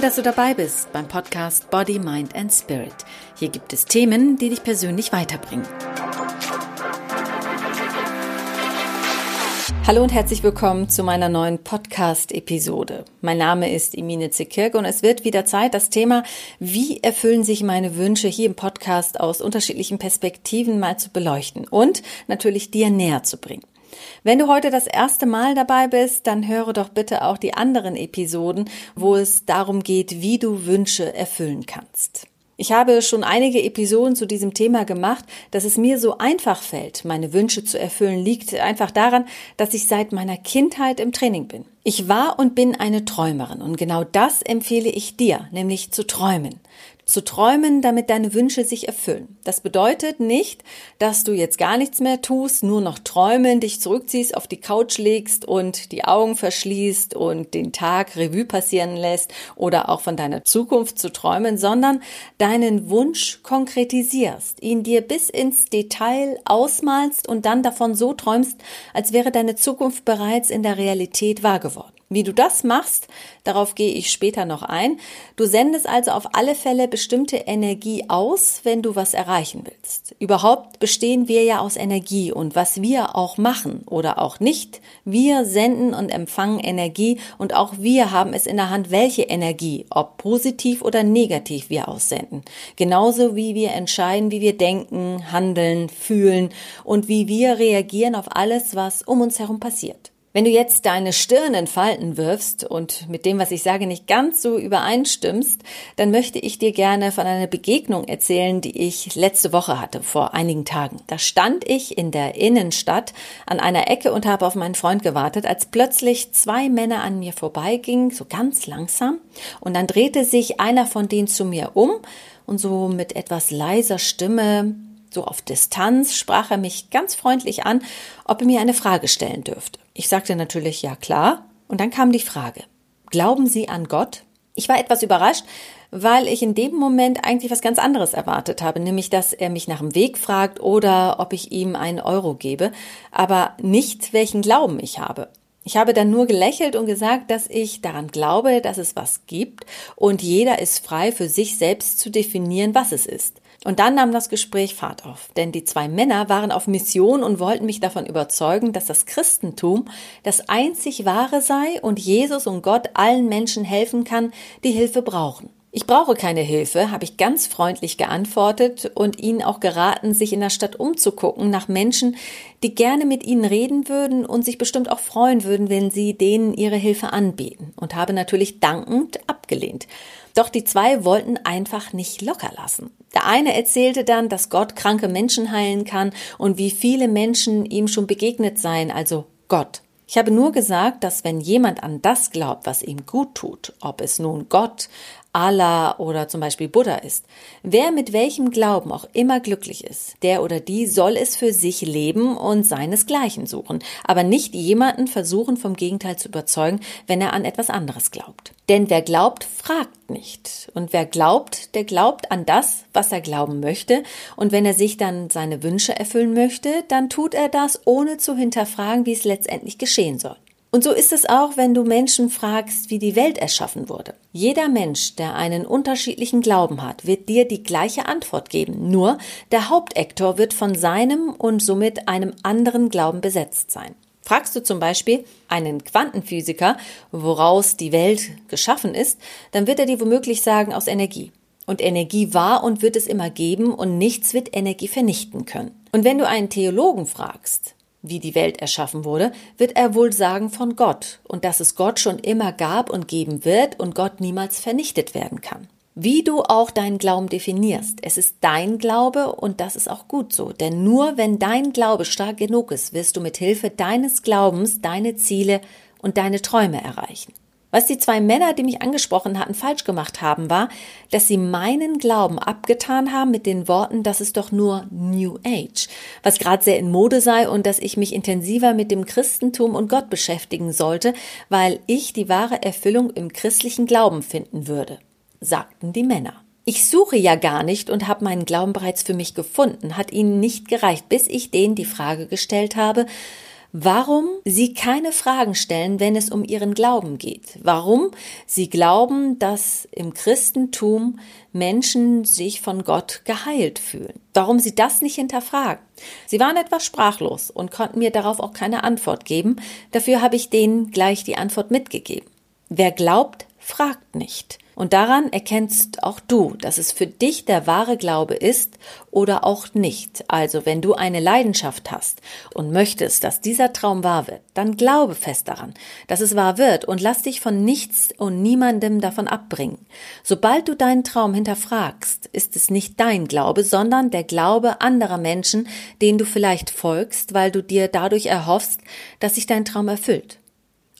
Toll, dass du dabei bist beim Podcast Body, Mind and Spirit. Hier gibt es Themen, die dich persönlich weiterbringen. Hallo und herzlich willkommen zu meiner neuen Podcast-Episode. Mein Name ist Emine Zekirk und es wird wieder Zeit, das Thema, wie erfüllen sich meine Wünsche hier im Podcast aus unterschiedlichen Perspektiven mal zu beleuchten und natürlich dir näher zu bringen. Wenn du heute das erste Mal dabei bist, dann höre doch bitte auch die anderen Episoden, wo es darum geht, wie du Wünsche erfüllen kannst. Ich habe schon einige Episoden zu diesem Thema gemacht. Dass es mir so einfach fällt, meine Wünsche zu erfüllen, liegt einfach daran, dass ich seit meiner Kindheit im Training bin. Ich war und bin eine Träumerin und genau das empfehle ich dir, nämlich zu träumen zu träumen, damit deine Wünsche sich erfüllen. Das bedeutet nicht, dass du jetzt gar nichts mehr tust, nur noch träumen, dich zurückziehst, auf die Couch legst und die Augen verschließt und den Tag Revue passieren lässt oder auch von deiner Zukunft zu träumen, sondern deinen Wunsch konkretisierst, ihn dir bis ins Detail ausmalst und dann davon so träumst, als wäre deine Zukunft bereits in der Realität wahr geworden. Wie du das machst, darauf gehe ich später noch ein. Du sendest also auf alle Fälle bestimmte Energie aus, wenn du was erreichen willst. Überhaupt bestehen wir ja aus Energie und was wir auch machen oder auch nicht, wir senden und empfangen Energie und auch wir haben es in der Hand, welche Energie, ob positiv oder negativ wir aussenden. Genauso wie wir entscheiden, wie wir denken, handeln, fühlen und wie wir reagieren auf alles, was um uns herum passiert. Wenn du jetzt deine Stirn in Falten wirfst und mit dem, was ich sage, nicht ganz so übereinstimmst, dann möchte ich dir gerne von einer Begegnung erzählen, die ich letzte Woche hatte, vor einigen Tagen. Da stand ich in der Innenstadt an einer Ecke und habe auf meinen Freund gewartet, als plötzlich zwei Männer an mir vorbeigingen, so ganz langsam, und dann drehte sich einer von denen zu mir um und so mit etwas leiser Stimme so auf Distanz sprach er mich ganz freundlich an, ob er mir eine Frage stellen dürfte. Ich sagte natürlich ja klar, und dann kam die Frage, glauben Sie an Gott? Ich war etwas überrascht, weil ich in dem Moment eigentlich was ganz anderes erwartet habe, nämlich dass er mich nach dem Weg fragt oder ob ich ihm einen Euro gebe, aber nicht welchen Glauben ich habe. Ich habe dann nur gelächelt und gesagt, dass ich daran glaube, dass es was gibt und jeder ist frei für sich selbst zu definieren, was es ist. Und dann nahm das Gespräch Fahrt auf, denn die zwei Männer waren auf Mission und wollten mich davon überzeugen, dass das Christentum das einzig wahre sei und Jesus und Gott allen Menschen helfen kann, die Hilfe brauchen. Ich brauche keine Hilfe, habe ich ganz freundlich geantwortet und ihnen auch geraten, sich in der Stadt umzugucken nach Menschen, die gerne mit ihnen reden würden und sich bestimmt auch freuen würden, wenn sie denen ihre Hilfe anbieten und habe natürlich dankend abgelehnt. Doch die zwei wollten einfach nicht locker lassen. Der eine erzählte dann, dass Gott kranke Menschen heilen kann und wie viele Menschen ihm schon begegnet seien, also Gott. Ich habe nur gesagt, dass wenn jemand an das glaubt, was ihm gut tut, ob es nun Gott, Allah oder zum Beispiel Buddha ist. Wer mit welchem Glauben auch immer glücklich ist, der oder die soll es für sich leben und seinesgleichen suchen, aber nicht jemanden versuchen vom Gegenteil zu überzeugen, wenn er an etwas anderes glaubt. Denn wer glaubt, fragt nicht. Und wer glaubt, der glaubt an das, was er glauben möchte. Und wenn er sich dann seine Wünsche erfüllen möchte, dann tut er das, ohne zu hinterfragen, wie es letztendlich geschehen soll. Und so ist es auch, wenn du Menschen fragst, wie die Welt erschaffen wurde. Jeder Mensch, der einen unterschiedlichen Glauben hat, wird dir die gleiche Antwort geben. Nur der Hauptektor wird von seinem und somit einem anderen Glauben besetzt sein. Fragst du zum Beispiel einen Quantenphysiker, woraus die Welt geschaffen ist, dann wird er dir womöglich sagen aus Energie. Und Energie war und wird es immer geben und nichts wird Energie vernichten können. Und wenn du einen Theologen fragst, wie die Welt erschaffen wurde, wird er wohl sagen von Gott und dass es Gott schon immer gab und geben wird und Gott niemals vernichtet werden kann. Wie du auch deinen Glauben definierst, es ist dein Glaube und das ist auch gut so, denn nur wenn dein Glaube stark genug ist, wirst du mit Hilfe deines Glaubens deine Ziele und deine Träume erreichen. Was die zwei Männer, die mich angesprochen hatten, falsch gemacht haben, war, dass sie meinen Glauben abgetan haben mit den Worten, dass es doch nur New Age, was gerade sehr in Mode sei und dass ich mich intensiver mit dem Christentum und Gott beschäftigen sollte, weil ich die wahre Erfüllung im christlichen Glauben finden würde, sagten die Männer. Ich suche ja gar nicht und habe meinen Glauben bereits für mich gefunden, hat ihnen nicht gereicht, bis ich denen die Frage gestellt habe, warum sie keine Fragen stellen, wenn es um ihren Glauben geht. Warum sie glauben, dass im Christentum Menschen sich von Gott geheilt fühlen. Warum sie das nicht hinterfragen. Sie waren etwas sprachlos und konnten mir darauf auch keine Antwort geben. Dafür habe ich denen gleich die Antwort mitgegeben. Wer glaubt, fragt nicht. Und daran erkennst auch du, dass es für dich der wahre Glaube ist oder auch nicht. Also wenn du eine Leidenschaft hast und möchtest, dass dieser Traum wahr wird, dann glaube fest daran, dass es wahr wird und lass dich von nichts und niemandem davon abbringen. Sobald du deinen Traum hinterfragst, ist es nicht dein Glaube, sondern der Glaube anderer Menschen, denen du vielleicht folgst, weil du dir dadurch erhoffst, dass sich dein Traum erfüllt.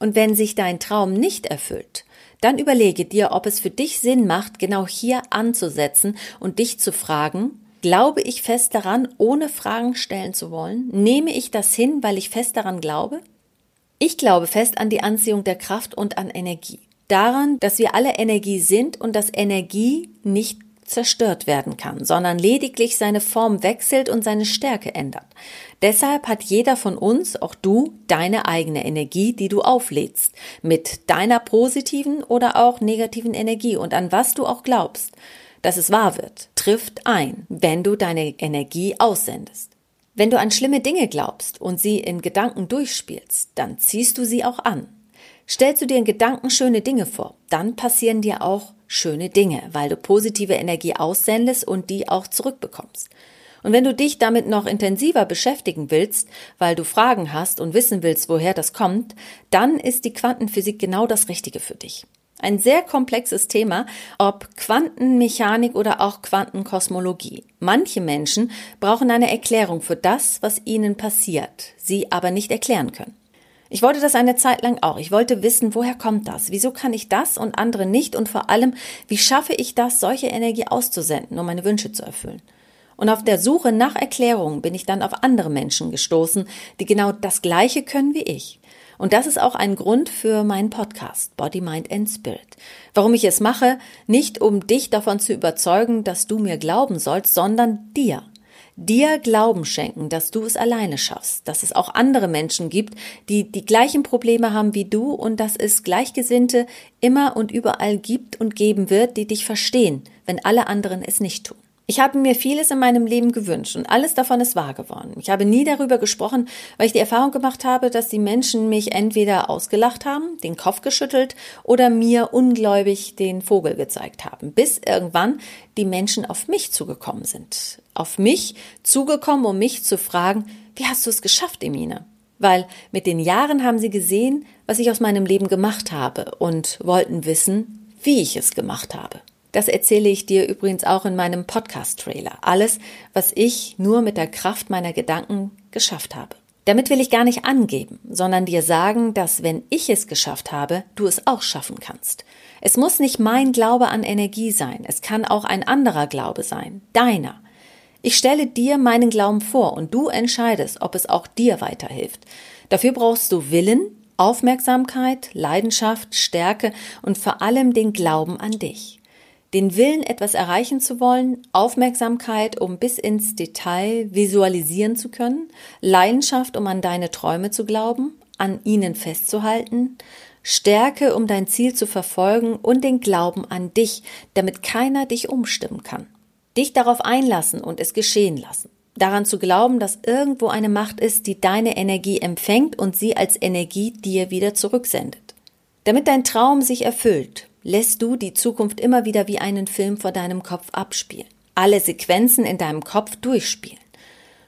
Und wenn sich dein Traum nicht erfüllt, dann überlege dir, ob es für dich Sinn macht, genau hier anzusetzen und dich zu fragen, glaube ich fest daran, ohne Fragen stellen zu wollen? Nehme ich das hin, weil ich fest daran glaube? Ich glaube fest an die Anziehung der Kraft und an Energie. Daran, dass wir alle Energie sind und dass Energie nicht zerstört werden kann, sondern lediglich seine Form wechselt und seine Stärke ändert. Deshalb hat jeder von uns, auch du, deine eigene Energie, die du auflädst, mit deiner positiven oder auch negativen Energie und an was du auch glaubst, dass es wahr wird, trifft ein, wenn du deine Energie aussendest. Wenn du an schlimme Dinge glaubst und sie in Gedanken durchspielst, dann ziehst du sie auch an. Stellst du dir in Gedanken schöne Dinge vor, dann passieren dir auch schöne Dinge, weil du positive Energie aussendest und die auch zurückbekommst. Und wenn du dich damit noch intensiver beschäftigen willst, weil du Fragen hast und wissen willst, woher das kommt, dann ist die Quantenphysik genau das Richtige für dich. Ein sehr komplexes Thema, ob Quantenmechanik oder auch Quantenkosmologie. Manche Menschen brauchen eine Erklärung für das, was ihnen passiert, sie aber nicht erklären können. Ich wollte das eine Zeit lang auch. Ich wollte wissen, woher kommt das? Wieso kann ich das und andere nicht? Und vor allem, wie schaffe ich das, solche Energie auszusenden, um meine Wünsche zu erfüllen? Und auf der Suche nach Erklärungen bin ich dann auf andere Menschen gestoßen, die genau das Gleiche können wie ich. Und das ist auch ein Grund für meinen Podcast Body, Mind and Spirit. Warum ich es mache, nicht um dich davon zu überzeugen, dass du mir glauben sollst, sondern dir dir Glauben schenken, dass du es alleine schaffst, dass es auch andere Menschen gibt, die die gleichen Probleme haben wie du und dass es Gleichgesinnte immer und überall gibt und geben wird, die dich verstehen, wenn alle anderen es nicht tun. Ich habe mir vieles in meinem Leben gewünscht und alles davon ist wahr geworden. Ich habe nie darüber gesprochen, weil ich die Erfahrung gemacht habe, dass die Menschen mich entweder ausgelacht haben, den Kopf geschüttelt oder mir ungläubig den Vogel gezeigt haben, bis irgendwann die Menschen auf mich zugekommen sind. Auf mich zugekommen, um mich zu fragen, wie hast du es geschafft, Emine? Weil mit den Jahren haben sie gesehen, was ich aus meinem Leben gemacht habe und wollten wissen, wie ich es gemacht habe. Das erzähle ich dir übrigens auch in meinem Podcast-Trailer. Alles, was ich nur mit der Kraft meiner Gedanken geschafft habe. Damit will ich gar nicht angeben, sondern dir sagen, dass wenn ich es geschafft habe, du es auch schaffen kannst. Es muss nicht mein Glaube an Energie sein, es kann auch ein anderer Glaube sein, deiner. Ich stelle dir meinen Glauben vor und du entscheidest, ob es auch dir weiterhilft. Dafür brauchst du Willen, Aufmerksamkeit, Leidenschaft, Stärke und vor allem den Glauben an dich den Willen, etwas erreichen zu wollen, Aufmerksamkeit, um bis ins Detail visualisieren zu können, Leidenschaft, um an deine Träume zu glauben, an ihnen festzuhalten, Stärke, um dein Ziel zu verfolgen und den Glauben an dich, damit keiner dich umstimmen kann. Dich darauf einlassen und es geschehen lassen. Daran zu glauben, dass irgendwo eine Macht ist, die deine Energie empfängt und sie als Energie dir wieder zurücksendet. Damit dein Traum sich erfüllt, lässt du die Zukunft immer wieder wie einen Film vor deinem Kopf abspielen, alle Sequenzen in deinem Kopf durchspielen.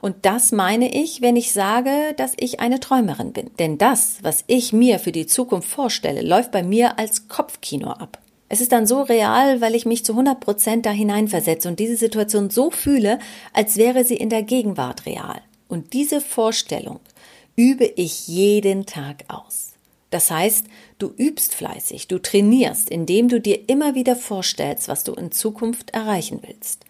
Und das meine ich, wenn ich sage, dass ich eine Träumerin bin. Denn das, was ich mir für die Zukunft vorstelle, läuft bei mir als Kopfkino ab. Es ist dann so real, weil ich mich zu 100 Prozent da hineinversetze und diese Situation so fühle, als wäre sie in der Gegenwart real. Und diese Vorstellung übe ich jeden Tag aus. Das heißt, du übst fleißig, du trainierst, indem du dir immer wieder vorstellst, was du in Zukunft erreichen willst.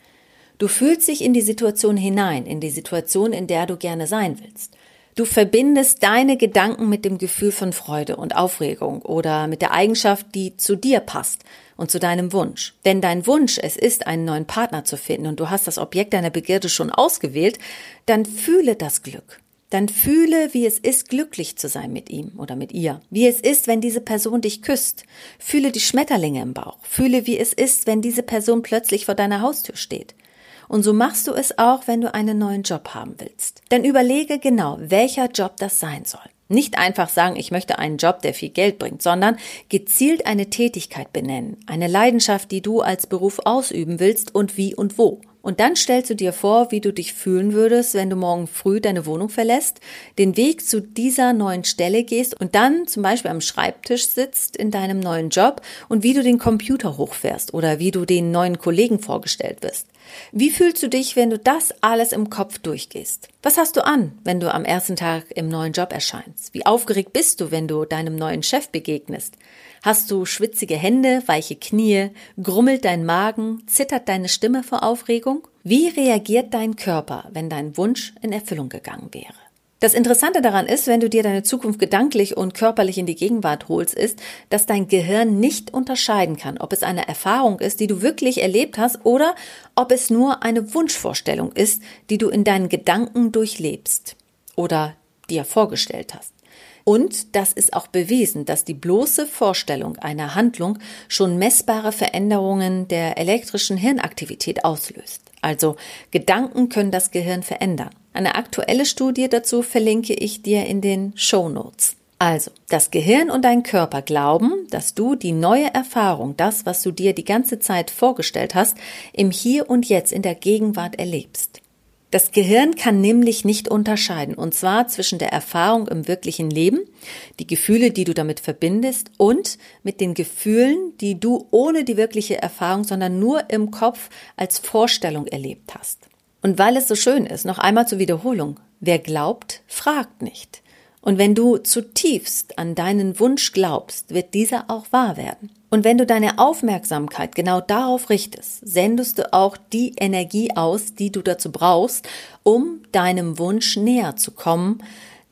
Du fühlst dich in die Situation hinein, in die Situation, in der du gerne sein willst. Du verbindest deine Gedanken mit dem Gefühl von Freude und Aufregung oder mit der Eigenschaft, die zu dir passt und zu deinem Wunsch. Wenn dein Wunsch es ist, einen neuen Partner zu finden und du hast das Objekt deiner Begierde schon ausgewählt, dann fühle das Glück. Dann fühle, wie es ist, glücklich zu sein mit ihm oder mit ihr. Wie es ist, wenn diese Person dich küsst. Fühle die Schmetterlinge im Bauch. Fühle, wie es ist, wenn diese Person plötzlich vor deiner Haustür steht. Und so machst du es auch, wenn du einen neuen Job haben willst. Dann überlege genau, welcher Job das sein soll. Nicht einfach sagen, ich möchte einen Job, der viel Geld bringt, sondern gezielt eine Tätigkeit benennen, eine Leidenschaft, die du als Beruf ausüben willst und wie und wo. Und dann stellst du dir vor, wie du dich fühlen würdest, wenn du morgen früh deine Wohnung verlässt, den Weg zu dieser neuen Stelle gehst und dann zum Beispiel am Schreibtisch sitzt in deinem neuen Job und wie du den Computer hochfährst oder wie du den neuen Kollegen vorgestellt wirst. Wie fühlst du dich, wenn du das alles im Kopf durchgehst? Was hast du an, wenn du am ersten Tag im neuen Job erscheinst? Wie aufgeregt bist du, wenn du deinem neuen Chef begegnest? Hast du schwitzige Hände, weiche Knie, grummelt dein Magen, zittert deine Stimme vor Aufregung? Wie reagiert dein Körper, wenn dein Wunsch in Erfüllung gegangen wäre? Das Interessante daran ist, wenn du dir deine Zukunft gedanklich und körperlich in die Gegenwart holst, ist, dass dein Gehirn nicht unterscheiden kann, ob es eine Erfahrung ist, die du wirklich erlebt hast, oder ob es nur eine Wunschvorstellung ist, die du in deinen Gedanken durchlebst oder dir vorgestellt hast. Und das ist auch bewiesen, dass die bloße Vorstellung einer Handlung schon messbare Veränderungen der elektrischen Hirnaktivität auslöst. Also Gedanken können das Gehirn verändern. Eine aktuelle Studie dazu verlinke ich dir in den Show Notes. Also, das Gehirn und dein Körper glauben, dass du die neue Erfahrung, das, was du dir die ganze Zeit vorgestellt hast, im Hier und Jetzt in der Gegenwart erlebst. Das Gehirn kann nämlich nicht unterscheiden, und zwar zwischen der Erfahrung im wirklichen Leben, die Gefühle, die du damit verbindest, und mit den Gefühlen, die du ohne die wirkliche Erfahrung, sondern nur im Kopf als Vorstellung erlebt hast. Und weil es so schön ist, noch einmal zur Wiederholung, wer glaubt, fragt nicht. Und wenn du zutiefst an deinen Wunsch glaubst, wird dieser auch wahr werden. Und wenn du deine Aufmerksamkeit genau darauf richtest, sendest du auch die Energie aus, die du dazu brauchst, um deinem Wunsch näher zu kommen,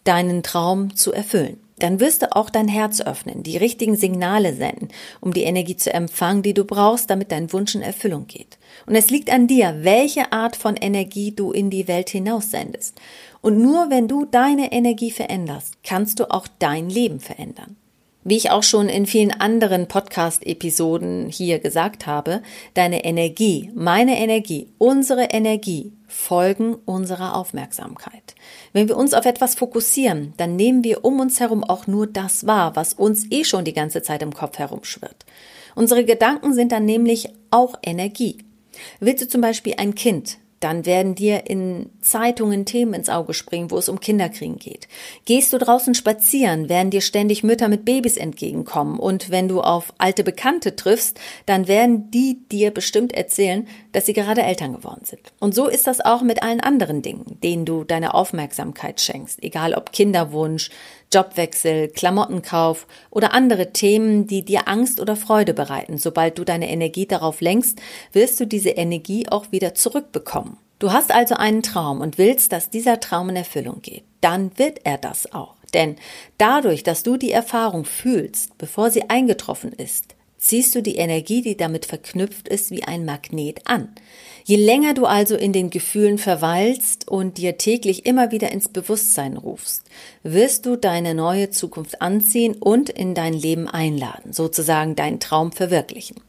deinen Traum zu erfüllen. Dann wirst du auch dein Herz öffnen, die richtigen Signale senden, um die Energie zu empfangen, die du brauchst, damit dein Wunsch in Erfüllung geht. Und es liegt an dir, welche Art von Energie du in die Welt hinaus sendest. Und nur wenn du deine Energie veränderst, kannst du auch dein Leben verändern. Wie ich auch schon in vielen anderen Podcast-Episoden hier gesagt habe, deine Energie, meine Energie, unsere Energie folgen unserer Aufmerksamkeit. Wenn wir uns auf etwas fokussieren, dann nehmen wir um uns herum auch nur das wahr, was uns eh schon die ganze Zeit im Kopf herumschwirrt. Unsere Gedanken sind dann nämlich auch Energie. Willst du zum Beispiel ein Kind, dann werden dir in Zeitungen Themen ins Auge springen, wo es um Kinderkriegen geht. Gehst du draußen spazieren, werden dir ständig Mütter mit Babys entgegenkommen. Und wenn du auf alte Bekannte triffst, dann werden die dir bestimmt erzählen, dass sie gerade Eltern geworden sind. Und so ist das auch mit allen anderen Dingen, denen du deine Aufmerksamkeit schenkst. Egal ob Kinderwunsch, Jobwechsel, Klamottenkauf oder andere Themen, die dir Angst oder Freude bereiten. Sobald du deine Energie darauf lenkst, wirst du diese Energie auch wieder zurückbekommen. Du hast also einen Traum und willst, dass dieser Traum in Erfüllung geht. Dann wird er das auch. Denn dadurch, dass du die Erfahrung fühlst, bevor sie eingetroffen ist, ziehst du die Energie, die damit verknüpft ist, wie ein Magnet an. Je länger du also in den Gefühlen verweilst und dir täglich immer wieder ins Bewusstsein rufst, wirst du deine neue Zukunft anziehen und in dein Leben einladen, sozusagen deinen Traum verwirklichen.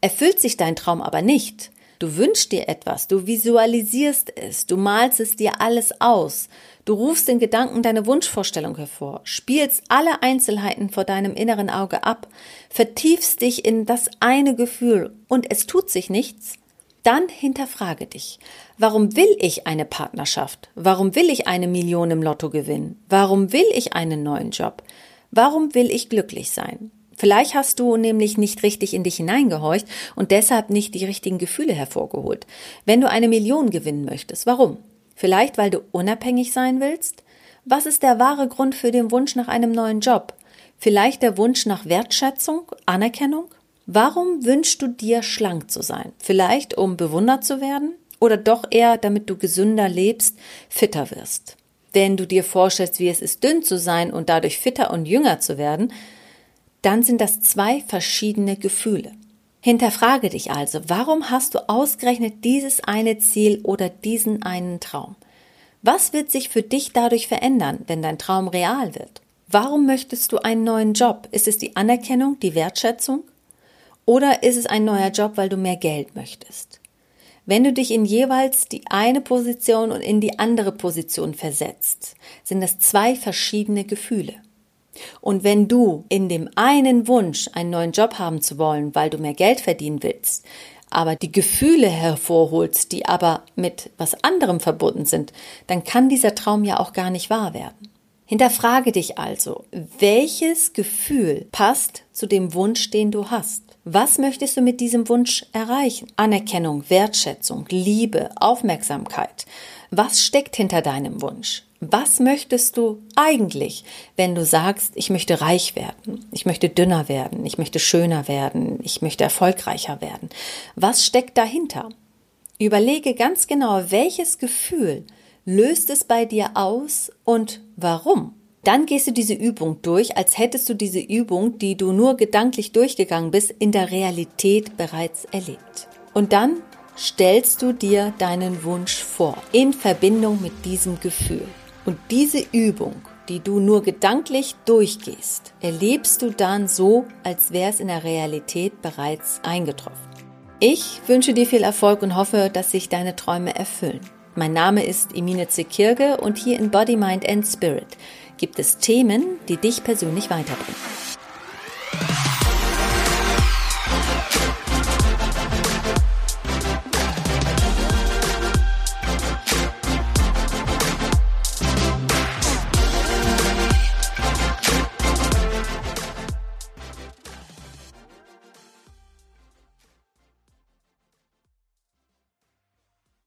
Erfüllt sich dein Traum aber nicht, du wünschst dir etwas, du visualisierst es, du malst es dir alles aus, du rufst in Gedanken deine Wunschvorstellung hervor, spielst alle Einzelheiten vor deinem inneren Auge ab, vertiefst dich in das eine Gefühl und es tut sich nichts, dann hinterfrage dich. Warum will ich eine Partnerschaft? Warum will ich eine Million im Lotto gewinnen? Warum will ich einen neuen Job? Warum will ich glücklich sein? Vielleicht hast du nämlich nicht richtig in dich hineingehorcht und deshalb nicht die richtigen Gefühle hervorgeholt. Wenn du eine Million gewinnen möchtest, warum? Vielleicht, weil du unabhängig sein willst? Was ist der wahre Grund für den Wunsch nach einem neuen Job? Vielleicht der Wunsch nach Wertschätzung, Anerkennung? Warum wünschst du dir schlank zu sein? Vielleicht um bewundert zu werden? Oder doch eher, damit du gesünder lebst, fitter wirst? Wenn du dir vorstellst, wie es ist, dünn zu sein und dadurch fitter und jünger zu werden, dann sind das zwei verschiedene Gefühle. Hinterfrage dich also, warum hast du ausgerechnet dieses eine Ziel oder diesen einen Traum? Was wird sich für dich dadurch verändern, wenn dein Traum real wird? Warum möchtest du einen neuen Job? Ist es die Anerkennung, die Wertschätzung? Oder ist es ein neuer Job, weil du mehr Geld möchtest? Wenn du dich in jeweils die eine Position und in die andere Position versetzt, sind das zwei verschiedene Gefühle. Und wenn du in dem einen Wunsch, einen neuen Job haben zu wollen, weil du mehr Geld verdienen willst, aber die Gefühle hervorholst, die aber mit was anderem verbunden sind, dann kann dieser Traum ja auch gar nicht wahr werden. Hinterfrage dich also, welches Gefühl passt zu dem Wunsch, den du hast? Was möchtest du mit diesem Wunsch erreichen? Anerkennung, Wertschätzung, Liebe, Aufmerksamkeit. Was steckt hinter deinem Wunsch? Was möchtest du eigentlich, wenn du sagst, ich möchte reich werden, ich möchte dünner werden, ich möchte schöner werden, ich möchte erfolgreicher werden? Was steckt dahinter? Überlege ganz genau, welches Gefühl löst es bei dir aus und warum? Dann gehst du diese Übung durch, als hättest du diese Übung, die du nur gedanklich durchgegangen bist, in der Realität bereits erlebt. Und dann stellst du dir deinen Wunsch vor, in Verbindung mit diesem Gefühl. Und diese Übung, die du nur gedanklich durchgehst, erlebst du dann so, als wäre es in der Realität bereits eingetroffen. Ich wünsche dir viel Erfolg und hoffe, dass sich deine Träume erfüllen. Mein Name ist Emine Zekirge und hier in Body, Mind and Spirit gibt es Themen, die dich persönlich weiterbringen.